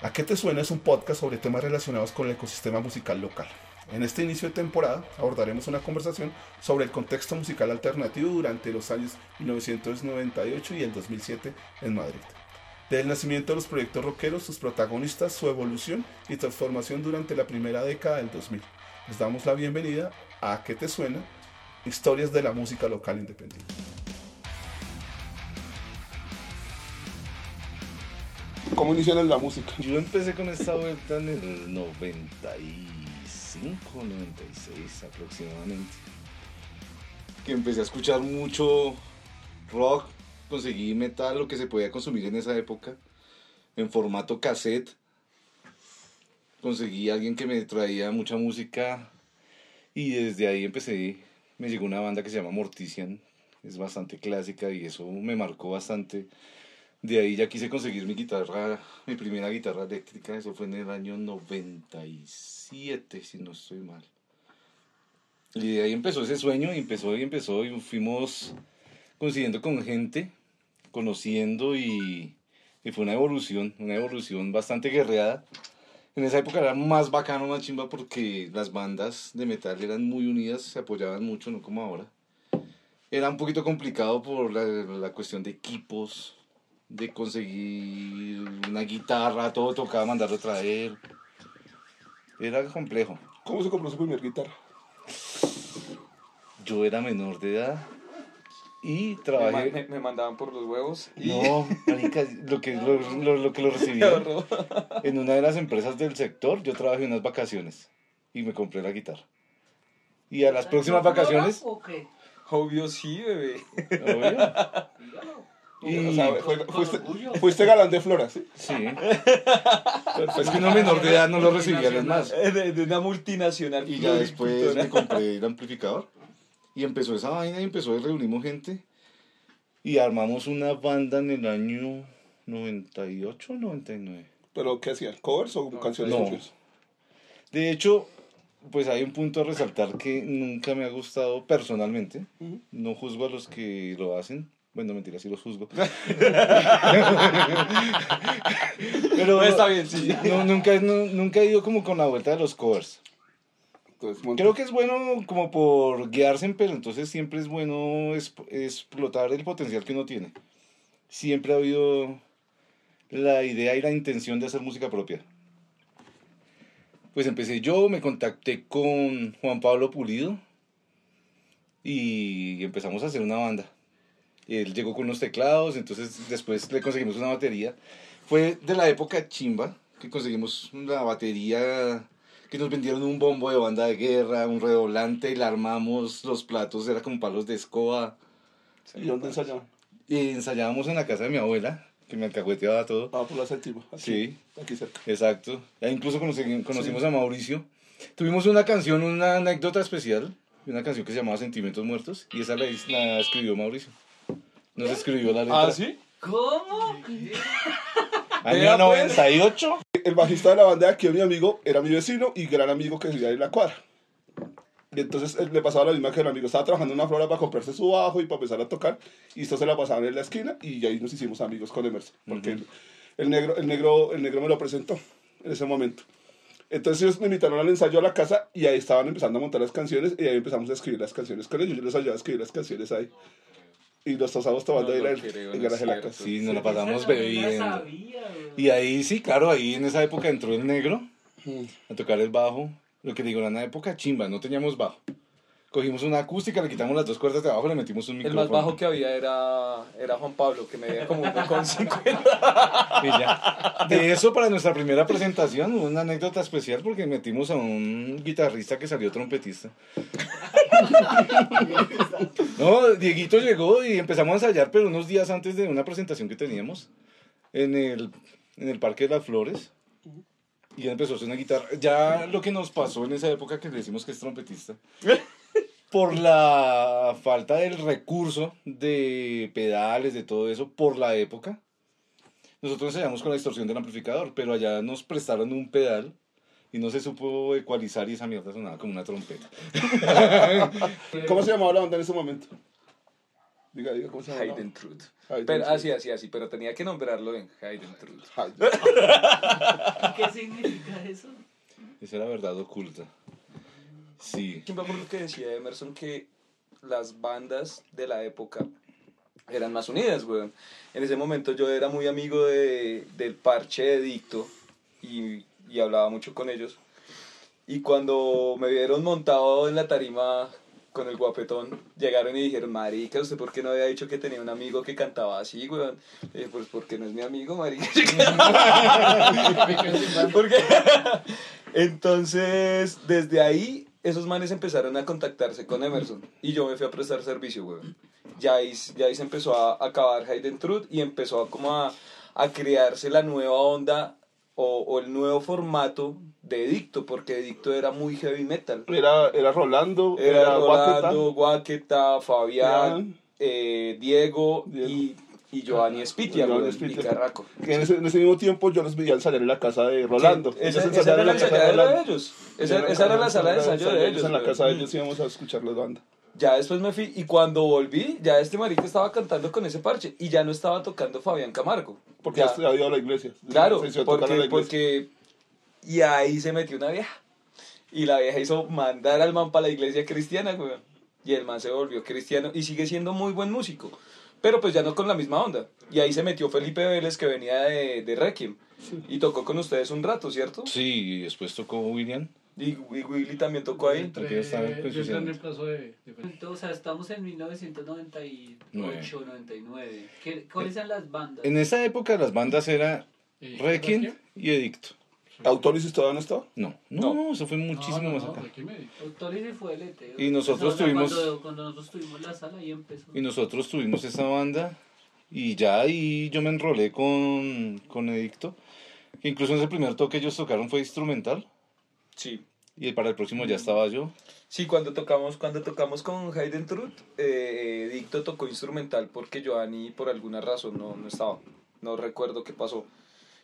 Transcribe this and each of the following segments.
¿A qué te suena? Es un podcast sobre temas relacionados con el ecosistema musical local. En este inicio de temporada abordaremos una conversación sobre el contexto musical alternativo durante los años 1998 y el 2007 en Madrid. Desde el nacimiento de los proyectos rockeros, sus protagonistas, su evolución y transformación durante la primera década del 2000. Les damos la bienvenida a ¿A qué te suena? Historias de la música local independiente. ¿Cómo inició en la música? Yo empecé con esta vuelta en el 95, 96 aproximadamente. Que empecé a escuchar mucho rock, conseguí metal, lo que se podía consumir en esa época, en formato cassette. Conseguí a alguien que me traía mucha música y desde ahí empecé, me llegó una banda que se llama Mortician, es bastante clásica y eso me marcó bastante de ahí ya quise conseguir mi guitarra, mi primera guitarra eléctrica, eso fue en el año 97, si no estoy mal. Y de ahí empezó ese sueño, y empezó y empezó, y fuimos consiguiendo con gente, conociendo, y, y fue una evolución, una evolución bastante guerreada. En esa época era más bacano, más chimba, porque las bandas de metal eran muy unidas, se apoyaban mucho, no como ahora. Era un poquito complicado por la, la cuestión de equipos, de conseguir una guitarra, todo tocaba mandarlo a traer. Era complejo. ¿Cómo se compró su primera guitarra? Yo era menor de edad y trabajé. Me, me, mandaban por los huevos. Y... No, marica, lo que lo, lo, lo que lo recibía. en una de las empresas del sector, yo trabajé unas vacaciones y me compré la guitarra. Y a las próximas vacaciones. Obvio sí, bebé. Obvio. Y, o sea, fuiste, fuiste, galán de flora, ¿sí? Sí. es que uno menor de edad no lo recibía, es más. De, de, una multinacional. Y ya después me compré el amplificador. Y empezó esa vaina y empezó a reunimos gente. Y armamos una banda en el año 98 o 99. ¿Pero qué hacían? ¿Covers o no, canciones no. De hecho, pues hay un punto a resaltar que nunca me ha gustado personalmente. Uh -huh. No juzgo a los que lo hacen bueno, mentira, sí los juzgo. Pero está bien, sí. No, nunca, no, nunca he ido como con la vuelta de los covers. Entonces, Creo que es bueno como por guiarse, pero entonces siempre es bueno explotar el potencial que uno tiene. Siempre ha habido la idea y la intención de hacer música propia. Pues empecé yo, me contacté con Juan Pablo Pulido y empezamos a hacer una banda él llegó con unos teclados, entonces después le conseguimos una batería. Fue de la época chimba que conseguimos una batería que nos vendieron un bombo de banda de guerra, un redoblante, y la armamos, los platos era como palos de escoba. ¿Y dónde ensayaban? Y ensayábamos en la casa de mi abuela, que me alcahueteaba todo. Ah, por la séptima. Aquí, sí. Aquí cerca. Exacto. Ya incluso conocimos, conocimos sí. a Mauricio. Tuvimos una canción, una anécdota especial, una canción que se llamaba Sentimientos Muertos, y esa la, la escribió Mauricio. Nos escribió la letra. ¿Ah, sí? ¿Cómo? Año 98. El bajista de la banda que mi amigo era mi vecino y gran amigo que vivía en la cuadra. Y entonces le pasaba lo mismo que el amigo estaba trabajando en una flora para comprarse su bajo y para empezar a tocar. Y esto se la pasaban en la esquina y ahí nos hicimos amigos con Emerson. Porque uh -huh. el, el, negro, el, negro, el negro me lo presentó en ese momento. Entonces ellos me invitaron al ensayo a la casa y ahí estaban empezando a montar las canciones y ahí empezamos a escribir las canciones con ellos. Yo les ayudaba a escribir las canciones ahí y nos pasamos tomando No ahí lo el, creo, el no garaje es de la casa. Sí, nos la pasamos no bebiendo. sabía. Y ahí sí, claro, ahí en esa época entró el negro Mm. a tocar el bajo. Lo que digo, en una época chimba, no teníamos bajo. Cogimos una acústica, le quitamos las dos cuerdas de abajo, le metimos un El micrófono. más bajo que había era, era Juan Pablo, que medía como 1,50. Y ya. De eso, para nuestra primera presentación, una anécdota especial porque metimos a un guitarrista que salió trompetista. No, Dieguito llegó y empezamos a ensayar, pero unos días antes de una presentación que teníamos en el, en el Parque de las Flores. Y ya empezó a hacer una guitarra. Ya lo que nos pasó en esa época que le decimos que es trompetista. Por la falta del recurso de pedales, de todo eso, por la época. Nosotros ensayamos con la distorsión del amplificador, pero allá nos prestaron un pedal y no se supo ecualizar y esa mierda sonaba como una trompeta. ¿Cómo se llamaba la banda en ese momento? Diga, diga, ¿cómo se llama? Hidden Truth. Pero, Truth. así, así, así, pero tenía que nombrarlo en Hidden Truth. ¿Qué significa eso? Esa era verdad oculta. Sí. Yo me acuerdo que decía Emerson que las bandas de la época eran más unidas, weón. En ese momento yo era muy amigo de, del parche de Dicto y, y hablaba mucho con ellos. Y cuando me vieron montado en la tarima con el guapetón, llegaron y dijeron, marica, ¿usted por qué no había dicho que tenía un amigo que cantaba así, weón? Y dije, pues porque no es mi amigo, marica. Porque entonces, desde ahí, esos manes empezaron a contactarse con Emerson y yo me fui a prestar servicio, weón. Ya ahí, ya ahí se empezó a acabar Hidden Truth y empezó a, como a, a crearse la nueva onda o, o el nuevo formato de Edicto, porque Edicto era muy heavy metal. Era, era Rolando, era, Era Guaqueta. Rolando, Guaqueta, Fabián, Fabián. eh, Diego, Diego. Y, y Giovanni Spitia, Giovanni Spitia. y Carraco. Que en ese, en ese mismo tiempo yo los veía ensayar en la casa de Rolando. Esa, Ellos esa era la casa de ensayadera de ellos. Esa, esa era la sala de ensayo de ellos. En la casa de ellos íbamos a escuchar las bandas. Ya después me fui y cuando volví, ya este marica estaba cantando con ese parche y ya no estaba tocando Fabián Camargo. Porque Ya. había ido a la iglesia. Claro, Se a la porque, iglesia. porque... Y ahí se metió una vieja. Y la vieja hizo mandar al man para la iglesia cristiana, weón. Y el man se volvió cristiano y sigue siendo muy buen músico. Pero pues ya no con la misma onda. Y ahí se metió Felipe Vélez, que venía de, de Requiem. Y tocó con ustedes un rato, ¿cierto? Sí, y después tocó William. Y, y Willy también tocó ahí. Está, pues, Yo en reemplazo de, de Entonces, o sea, estamos en 1998, 99. ¿Qué, ¿Cuáles eran las bandas? En esa época las bandas era Eh, Requiem. y Edicto. ¿Autólisis todavía no estaba? No, no, no, eso fue muchísimo No, no, más acá. Autólisis fue el ET. Y nosotros tuvimos- Cuando, cuando nosotros tuvimos la sala, ahí empezó. Y nosotros tuvimos esa banda y ya ahí yo me enrolé con, con Edicto. Incluso en ese primer toque ellos tocaron fue instrumental Sí. y para el próximo ya estaba yo. Sí, cuando tocamos, cuando tocamos con Hayden Truth, eh, Dicto tocó instrumental porque Giovanni por alguna razón no, no estaba. No recuerdo qué pasó.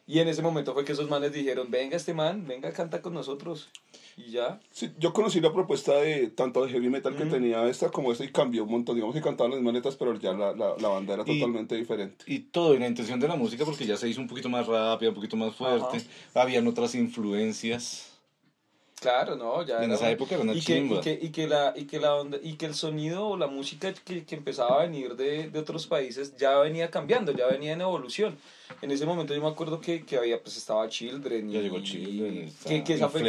Y en ese momento fue que esos manes dijeron, venga este man, venga, canta con nosotros. Y ya. Sí, yo conocí la propuesta de tanto de heavy metal que tenía esta como esta y cambió un montón. Digamos que cantaban las mismas letras, pero ya la, la, la banda era Y- totalmente diferente. Y todo, y la intención de la música porque ya se hizo un poquito más rápida, un poquito más fuerte. Habían otras influencias. Claro, no, ya. En era- esa época era una y que, chimba. y que, y que la, y que la onda, y que el sonido o la música que, que empezaba a venir de, de otros países ya venía cambiando, ya venía en evolución. En ese momento yo me acuerdo que, que había, pues estaba Children y, Ya llegó Children, que, que, esa fue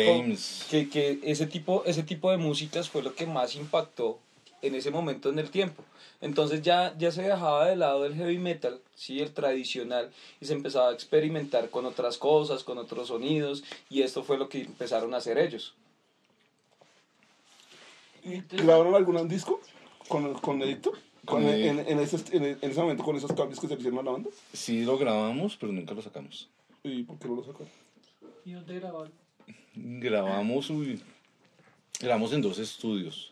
que ese tipo, ese tipo de músicas fue lo que más impactó en ese momento en el tiempo. Entonces ya, ya se dejaba de lado el heavy metal, ¿sí? el tradicional, y se empezaba a experimentar con otras cosas, con otros sonidos, y esto fue lo que empezaron a hacer ellos. ¿Y ¿Grabaron algún disco con, con Edicto? Con, Con en, en, ese, en, en ese momento con esos cambios que se le hicieron a la banda. Sí lo grabamos, pero nunca lo sacamos. ¿Y por qué no lo sacaron? ¿Y dónde grabaron? Grabamos, uy, grabamos en dos estudios.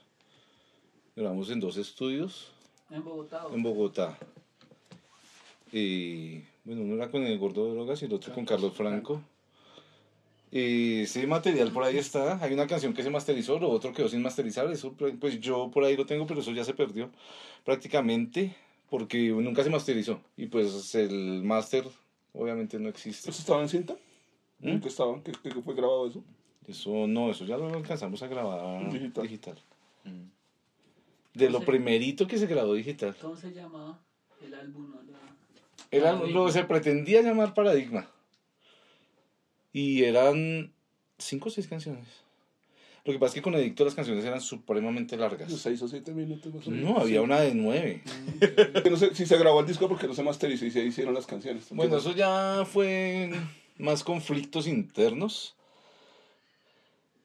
Grabamos en dos estudios En Bogotá. ¿o? en Bogotá. Y bueno, uno era con el gordo de drogas y el otro con Carlos Franco. Y ese material por ahí está. Hay una canción que se masterizó, lo otro quedó sin masterizar. Eso, pues yo por ahí lo tengo, pero eso ya se perdió prácticamente porque nunca se masterizó. Y pues el máster obviamente no existe. ¿Eso estaba en cinta? ¿Mm? ¿En qué estaban? ¿Qué, qué fue grabado eso? Eso no, eso ya lo alcanzamos a grabar Digital. digital. De lo primerito que se grabó digital. ¿Cómo se llamaba el álbum? no? La- Era Paradigma. lo que se pretendía llamar Paradigma. Y eran cinco o seis canciones. Lo que pasa es que con Edicto las canciones eran supremamente largas. seis o siete minutos más o menos. No, había una de nueve. Que no sé si se grabó el disco porque no se masterizó y se hicieron las canciones. Bueno, eso ya fue más conflictos internos.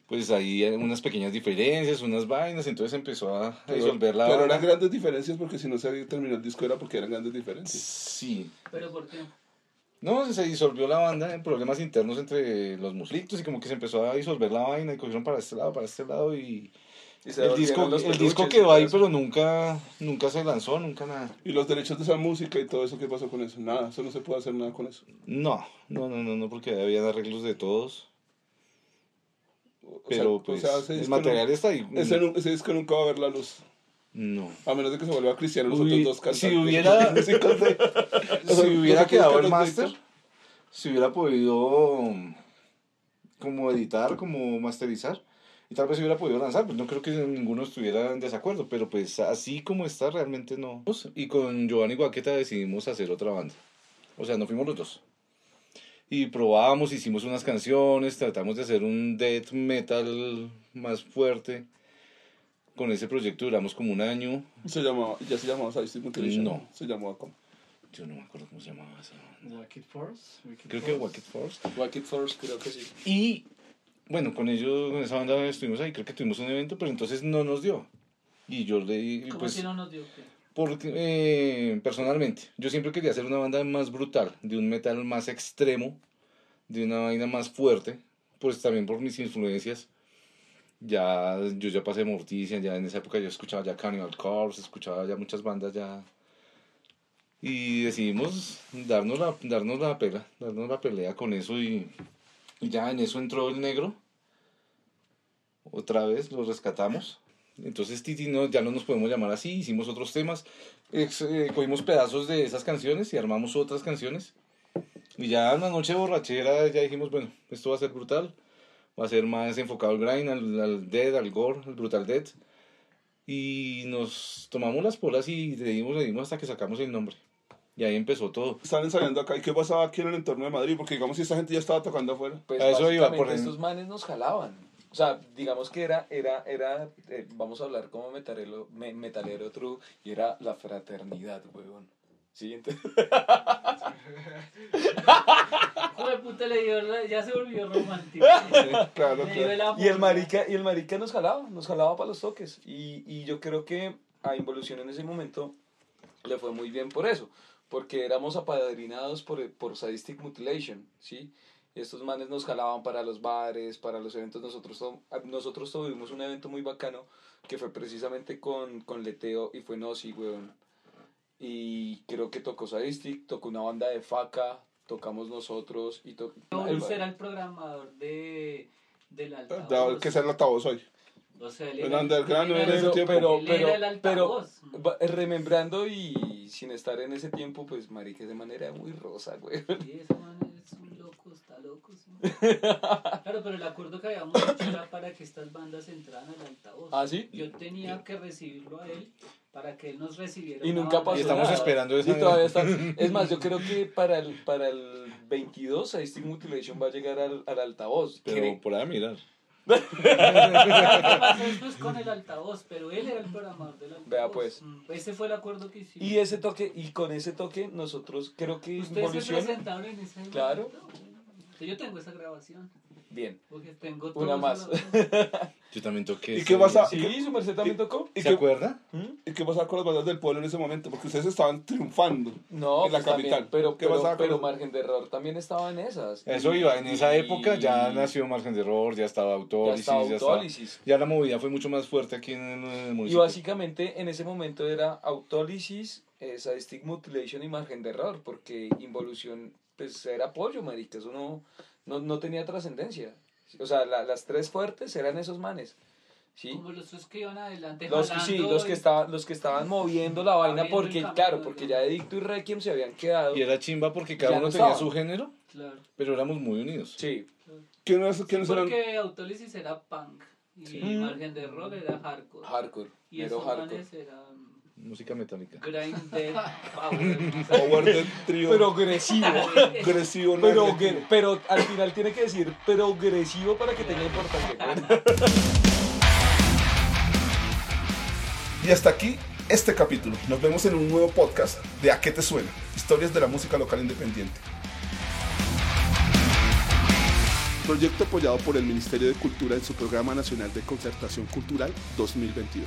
Pues ahí hay unas pequeñas diferencias, unas vainas, entonces empezó a disolver la Pero eran grandes diferencias porque si no se terminó el disco era porque eran grandes diferencias. Sí, ¿Pero por qué? No, se disolvió la banda en problemas internos entre los muslitos y como que se empezó a disolver la vaina y cogieron para este lado, para este lado y el disco, el disco quedó ahí pero nunca, nunca se lanzó, nunca nada. Y los derechos de esa música y todo eso, ¿qué pasó con eso? Nada, eso no se puede hacer nada con eso. No, no, no, no, no porque había arreglos de todos, O pero sea, pues o sea, ese el disco material no- está ahí. ese, ese disco nunca va a ver la luz. No. A menos de que se vuelva cristiano los Hubi- otros dos cantantes. si hubiera- Si hubiera ¿Los quedado el máster, si hubiera podido como editar, como masterizar, y tal vez se hubiera podido lanzar, pues no creo que ninguno estuviera en desacuerdo, pero pues así como está, realmente no. Y con Giovanni Guaqueta decidimos hacer otra banda. O sea, no fuimos los dos. Y probábamos, hicimos unas canciones, tratamos de hacer un death metal más fuerte. Con ese proyecto duramos como un año. Se llamaba, ya se llamaba Sadistic Mutilation. No. Se llamaba como. Yo no me acuerdo cómo se llamaba esa. Wicked Force. Wicked Creo que Force. Wacket Force. Wacket Force, creo que sí. Y bueno, con ellos, con esa banda estuvimos ahí, creo que tuvimos un evento, pero entonces no nos dio. Y yo le ¿Cómo pues, si no nos dio qué? Porque, eh, personalmente, yo siempre quería hacer una banda más brutal, de un metal más extremo, de una vaina más fuerte, pues también por mis influencias. Ya, yo ya pasé Morticia, ya en esa época yo escuchaba ya Cannibal Corpse, escuchaba ya muchas bandas ya. Y decidimos darnos la, darnos la pela, darnos la pelea con eso y, y ya en eso entró el negro. Otra vez lo rescatamos. Entonces Titi no, ya no nos podemos llamar así, hicimos otros temas, ex- eh, cogimos pedazos de esas canciones y armamos otras canciones. Y ya en la noche borrachera ya dijimos, bueno, esto va a ser brutal, va a ser más enfocado al grind, al, al dead, al gore, al brutal dead. Y nos tomamos las polas y le dimos, le dimos hasta que sacamos el nombre. Y ahí empezó todo. Están ensayando acá. ¿Y qué pasaba aquí en el entorno de Madrid? Porque digamos si esta gente ya estaba tocando afuera. Pues A eso iba, básicamente por estos manes nos jalaban. O sea, digamos que era, era, era, eh, vamos a hablar como metalero, me- metalero true, y era la fraternidad, huevón. Siguiente. Joder, puta, le dio, ya se volvió romántico. Claro, claro. Y el marica, y el marica nos jalaba, nos jalaba para los toques. Y, y yo creo que a Involución en ese momento le fue muy bien por eso. Porque éramos apadrinados por, por Sadistic Mutilation, ¿sí? Y estos manes nos jalaban para los bares, para los eventos. Nosotros, to- nosotros tuvimos un evento muy bacano que fue precisamente con, con Leteo y fue Nosi, weón. Y creo que tocó Sadistic, tocó una banda de faca, tocamos nosotros y to- Raúl era el programador de, del altavoz. Que sea el altavoz hoy. O sea, él era- underground era- ese pero, tiempo. pero, pero, era el pero, remembrando y sin estar en ese tiempo, pues, marica, de manera muy rosa, güey. Sí, ese man es un loco, Claro, pero el acuerdo que habíamos hecho era para que estas bandas entraran al altavoz. ¿Ah, sí? Yo tenía que recibirlo a él para que él nos recibiera. Y una nunca banda pasó Y estamos nada. esperando Y esa- todavía está. Es más, yo creo que para el, para el 22, Sadistic Mutilation va a llegar al, al altavoz. Pero por ahí mirar. Lo que pasó después con el altavoz, pero él era el programador del altavoz. Vea, pues. Mm, Ese fue el acuerdo que hicimos. Y ese toque, y con ese toque, nosotros creo que Ustedes se presentaron en ese Claro. momento. Yo tengo esa grabación. Bien. Porque tengo Una más. Yo también toqué. ¿Y ese qué pasa? Sí, su merced también tocó. ¿Y ¿Se qué, acuerda? ¿Mm? ¿Y qué pasaba con las bandas del pueblo en ese momento? Porque ustedes estaban triunfando. No, En la pues también, capital. pero, ¿Qué pero, pasaba con pero los- Margen de Error también estaba en esas. Eso Y- iba, en esa y- época ya nació Margen de Error, ya estaba Ya Autólisis, estaba ya, estaba- autólisis. ya la movida fue mucho más fuerte aquí en el, en el Y municipio. básicamente en ese momento era autólisis, eh, sadistic mutilation y margen de error, porque involución pues era apoyo, marica, eso no, no, no tenía trascendencia. O sea, la- las tres fuertes eran esos manes. ¿sí? Como los tres que iban adelante. Los, sí, jalando los que, y- estaban, los que estaban moviendo la vaina porque, claro, ¿no? porque ya Edicto y Requiem se habían quedado. Y era chimba porque cada uno no tenía su género, Claro. pero éramos muy unidos. Sí, ¿Quiénes, quiénes eran? Porque Autólisis era punk. Y Sí. Margen de Error era hardcore. hardcore, y pero esos hardcore. manes eran Música metálica. grind dead power. Power del trío. Progresivo. agresivo. ¿no? Pero, pero al final tiene que decir progresivo para que tenga importancia. Y hasta aquí este capítulo. Nos vemos en un nuevo podcast de ¿A qué te suena? Historias de la música local independiente. Proyecto apoyado por el Ministerio de Cultura en su Programa Nacional de Concertación Cultural 2022.